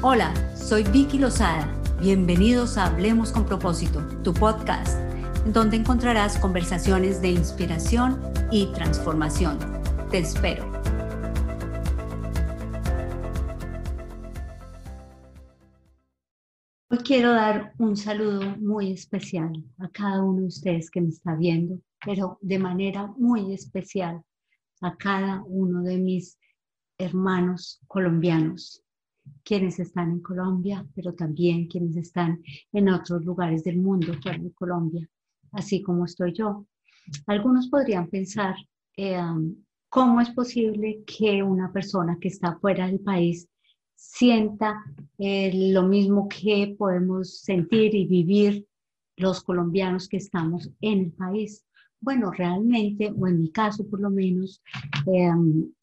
Hola, soy Vicky Lozada. Bienvenidos a Hablemos con propósito, tu podcast, en donde encontrarás conversaciones de inspiración y transformación. Te espero. Hoy quiero dar un saludo muy especial a cada uno de ustedes que me está viendo, pero de manera muy especial a cada uno de mis hermanos colombianos quienes están en Colombia, pero también quienes están en otros lugares del mundo fuera de Colombia, así como estoy yo. Algunos podrían pensar, eh, ¿cómo es posible que una persona que está fuera del país sienta eh, lo mismo que podemos sentir y vivir los colombianos que estamos en el país? Bueno, realmente, o en mi caso por lo menos, eh,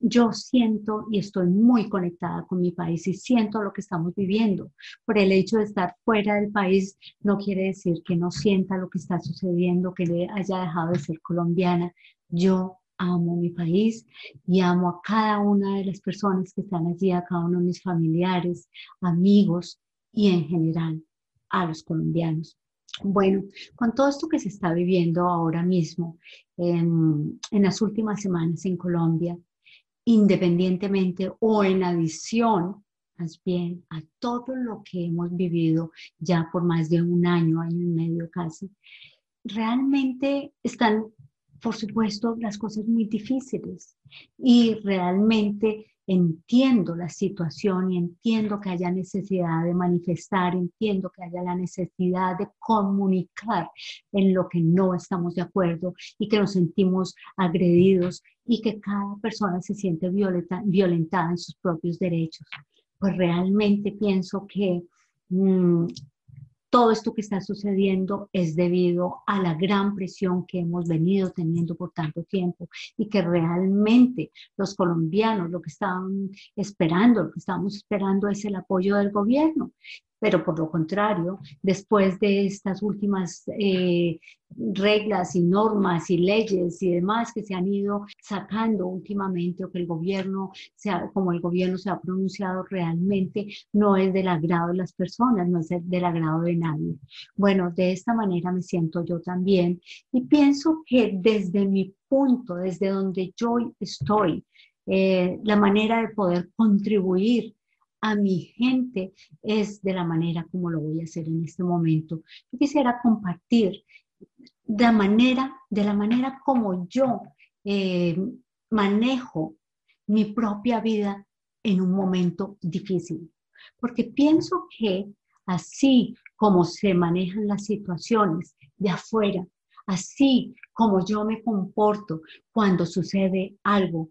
yo siento y estoy muy conectada con mi país y siento lo que estamos viviendo. Por el hecho de estar fuera del país no quiere decir que no sienta lo que está sucediendo, que le haya dejado de ser colombiana. Yo amo mi país y amo a cada una de las personas que están allí, a cada uno de mis familiares, amigos y en general a los colombianos. Bueno, con todo esto que se está viviendo ahora mismo en, las últimas semanas en Colombia, independientemente o en adición, más bien, a todo lo que hemos vivido ya por más de un año, año y medio casi, realmente están, por supuesto, las cosas muy difíciles. Y realmente entiendo la situación y entiendo que haya necesidad de manifestar, entiendo que haya la necesidad de comunicar en lo que no estamos de acuerdo y que nos sentimos agredidos y que cada persona se siente violentada en sus propios derechos. Pues realmente pienso que mm, todo esto que está sucediendo es debido a la gran presión que hemos venido teniendo por tanto tiempo y que realmente los colombianos lo que estaban esperando, lo que estamos esperando es el apoyo del gobierno pero por lo contrario, después de estas últimas eh, reglas y normas y leyes y demás que se han ido sacando últimamente o que el gobierno, sea, como el gobierno se ha pronunciado realmente, no es del agrado de las personas, no es del agrado de nadie. Bueno, de esta manera me siento yo también y pienso que desde mi punto, desde donde yo estoy, eh, la manera de poder contribuir a mi gente es de la manera como lo voy a hacer en este momento. Yo quisiera compartir de, manera, de la manera como yo eh, manejo mi propia vida en un momento difícil. Porque pienso que así como se manejan las situaciones de afuera, así como yo me comporto cuando sucede algo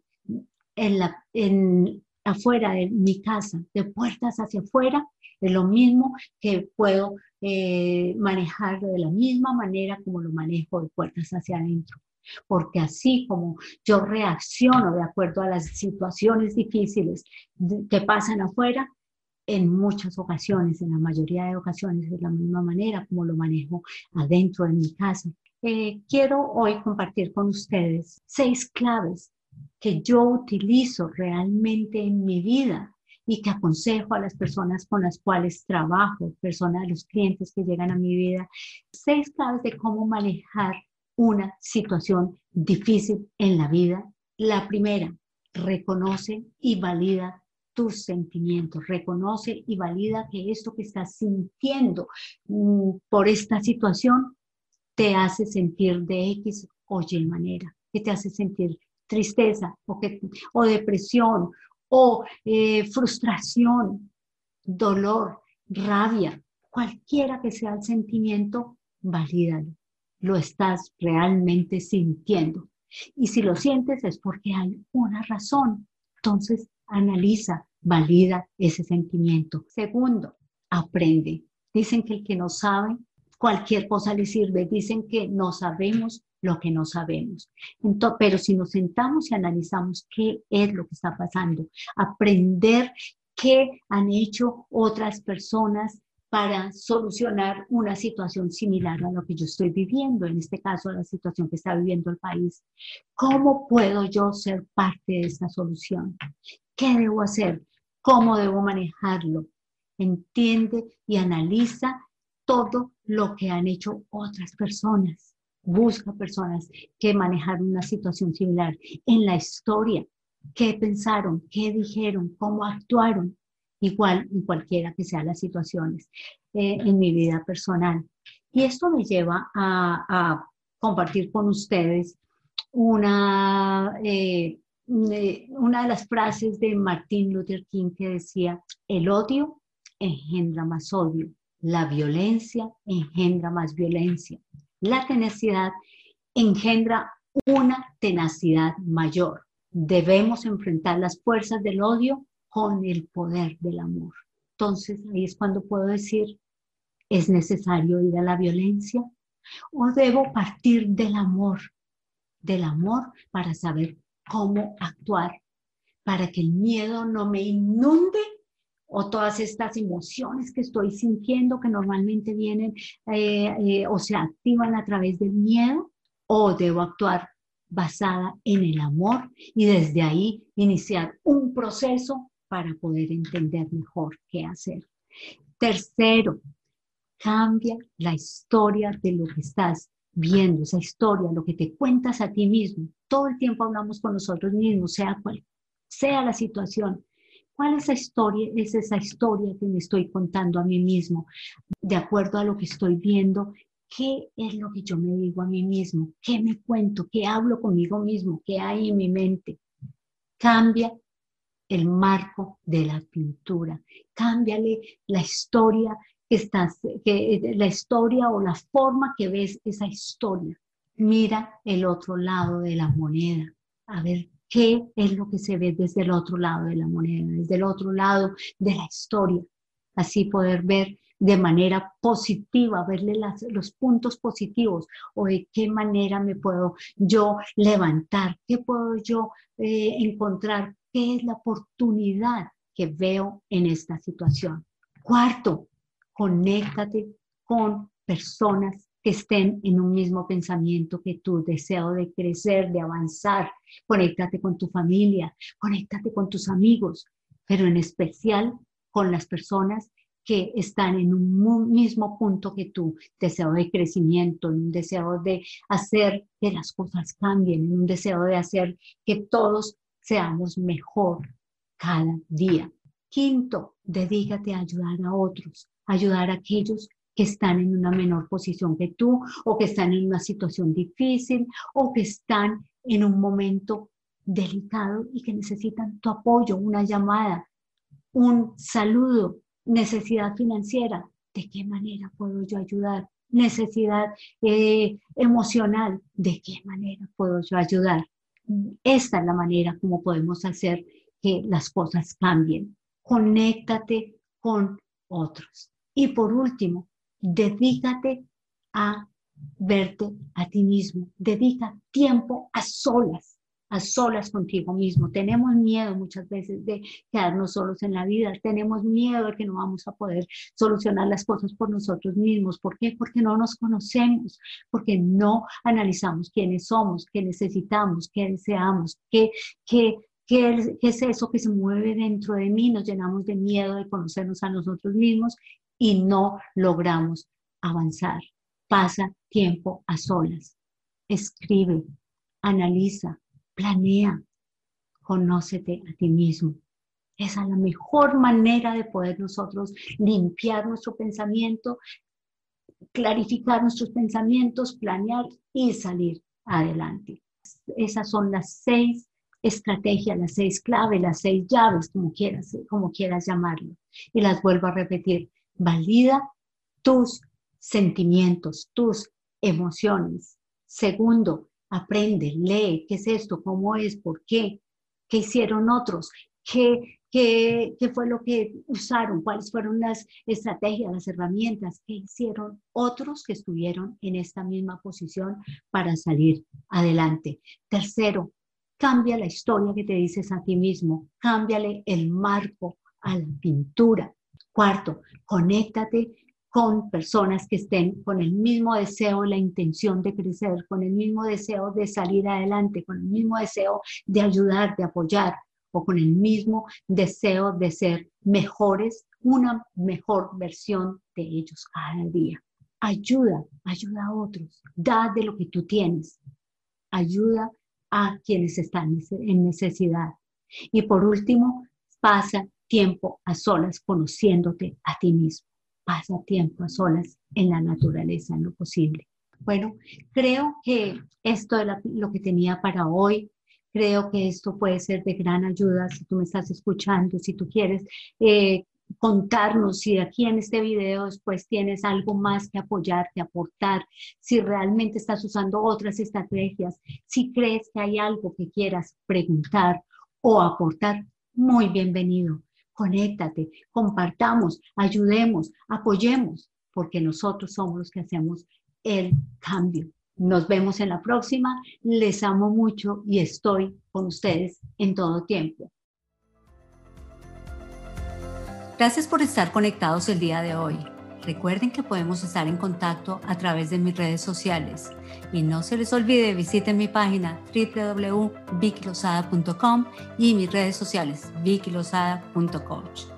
en, la, en, afuera de mi casa, de puertas hacia afuera, es lo mismo que puedo eh, manejarlo de la misma manera como lo manejo de puertas hacia adentro. Porque así como yo reacciono de acuerdo a las situaciones difíciles que pasan afuera, en muchas ocasiones, en la mayoría de ocasiones, es la misma manera como lo manejo adentro de mi casa. Eh, quiero hoy compartir con ustedes seis claves que yo utilizo realmente en mi vida y que aconsejo a las personas con las cuales trabajo, personas, los clientes que llegan a mi vida, seis claves de cómo manejar una situación difícil en la vida. La primera, reconoce y valida tus sentimientos, reconoce y valida que esto que estás sintiendo mm, por esta situación te hace sentir de X o Y manera, que te hace sentir tristeza o, que, o depresión o eh, frustración, dolor, rabia, cualquiera que sea el sentimiento, valídalo. Lo estás realmente sintiendo. Y si lo sientes es porque hay una razón. Entonces, analiza, valida ese sentimiento. Segundo, aprende. Dicen que el que no sabe, cualquier cosa le sirve. Dicen que no sabemos lo que no sabemos. Pero si nos sentamos y analizamos qué es lo que está pasando, aprender qué han hecho otras personas para solucionar una situación similar a lo que yo estoy viviendo, en este caso la situación que está viviendo el país. ¿Cómo puedo yo ser parte de esta solución? ¿Qué debo hacer? ¿Cómo debo manejarlo? entiende y analiza todo lo que han hecho otras personas. Busca personas que manejaron una situación similar en la historia. ¿Qué pensaron? ¿Qué dijeron? ¿Cómo actuaron? Igual en cualquiera que sean las situaciones eh, en mi vida personal. Y esto me lleva a, compartir con ustedes una, eh, una de las frases de Martin Luther King que decía, el odio engendra más odio, la violencia engendra más violencia. La tenacidad engendra una tenacidad mayor. Debemos enfrentar las fuerzas del odio con el poder del amor. Entonces ahí es cuando puedo decir, ¿es necesario ir a la violencia? ¿O debo partir del amor? Del amor para saber cómo actuar, para que el miedo no me inunde o todas estas emociones que estoy sintiendo que normalmente vienen eh, eh, o se activan a través del miedo, o debo actuar basada en el amor y desde ahí iniciar un proceso para poder entender mejor qué hacer. Tercero, cambia la historia de lo que estás viendo, esa historia, lo que te cuentas a ti mismo. Todo el tiempo hablamos con nosotros mismos, sea cual sea la situación. ¿Cuál es esa historia? Es esa historia que me estoy contando a mí mismo, de acuerdo a lo que estoy viendo. ¿Qué es lo que yo me digo a mí mismo? ¿Qué me cuento? ¿Qué hablo conmigo mismo? ¿Qué hay en mi mente? Cambia el marco de la pintura. Cámbiale la historia que estás, que, la historia o la forma que ves esa historia. Mira el otro lado de la moneda. A ver qué es lo que se ve desde el otro lado de la moneda, desde el otro lado de la historia. Así poder ver de manera positiva, verle los puntos positivos o de qué manera me puedo yo levantar, qué puedo yo eh, encontrar, qué es la oportunidad que veo en esta situación. Cuarto, conéctate con personas que estén en un mismo pensamiento que tu deseo de crecer, de avanzar. Conéctate con tu familia, conéctate con tus amigos, pero en especial con las personas que están en un mismo punto que tú, deseo de crecimiento, en un deseo de hacer que las cosas cambien, en un deseo de hacer que todos seamos mejor cada día. Quinto, dedícate a ayudar a otros, ayudar a aquellos que están en una menor posición que tú o que están en una situación difícil o que están en un momento delicado y que necesitan tu apoyo, una llamada, un saludo, necesidad financiera. ¿De qué manera puedo yo ayudar? Necesidad eh, emocional. ¿De qué manera puedo yo ayudar? Esta es la manera como podemos hacer que las cosas cambien. Conéctate con otros. Y por último, dedícate a verte a ti mismo, dedica tiempo a solas, a solas contigo mismo. Tenemos miedo muchas veces de quedarnos solos en la vida, tenemos miedo de que no vamos a poder solucionar las cosas por nosotros mismos. ¿Por qué? Porque no nos conocemos, porque no analizamos quiénes somos, qué necesitamos, qué deseamos, qué, qué, ¿Qué es, eso que se mueve dentro de mí? Nos llenamos de miedo de conocernos a nosotros mismos y no logramos avanzar. Pasa tiempo a solas. Escribe, analiza, planea, conócete a ti mismo. Esa es la mejor manera de poder nosotros limpiar nuestro pensamiento, clarificar nuestros pensamientos, planear y salir adelante. Esas son las seis estrategias, las seis claves, las seis llaves, como quieras, como quieras llamarlo. Y las vuelvo a repetir valida tus sentimientos, tus emociones. Segundo, aprende, lee, ¿qué es esto? ¿Cómo es? ¿Por qué? ¿Qué hicieron otros? ¿Qué, qué, qué fue lo que usaron? ¿Cuáles fueron las estrategias, las herramientas que hicieron otros que estuvieron en esta misma posición para salir adelante? Tercero, cambia la historia que te dices a ti mismo, cámbiale el marco a la pintura. Cuarto, conéctate con personas que estén con el mismo deseo, la intención de crecer, con el mismo deseo de salir adelante, con el mismo deseo de ayudar, de apoyar. o con el mismo deseo de ser mejores, una mejor versión de ellos cada día. Ayuda, ayuda a otros, da de lo que tú tienes, ayuda a quienes están en necesidad. Y por último, pasa tiempo a solas conociéndote a ti mismo. Pasa tiempo a solas en la naturaleza, en lo posible. Bueno, creo que esto es lo que tenía para hoy. Creo que esto puede ser de gran ayuda si tú me estás escuchando, si tú quieres eh, contarnos si aquí en este video después tienes algo más que apoyar, que aportar, si realmente estás usando otras estrategias, si crees que hay algo que quieras preguntar o aportar, muy bienvenido. Conéctate, compartamos, ayudemos, apoyemos, porque nosotros somos los que hacemos el cambio. Nos vemos en la próxima. Les amo mucho y estoy con ustedes en todo tiempo. Gracias por estar conectados el día de hoy. Recuerden que podemos estar en contacto a través de mis redes sociales. Y no se les olvide, visiten mi página www.vicilosada.com y mis redes sociales, vicilosada.coach.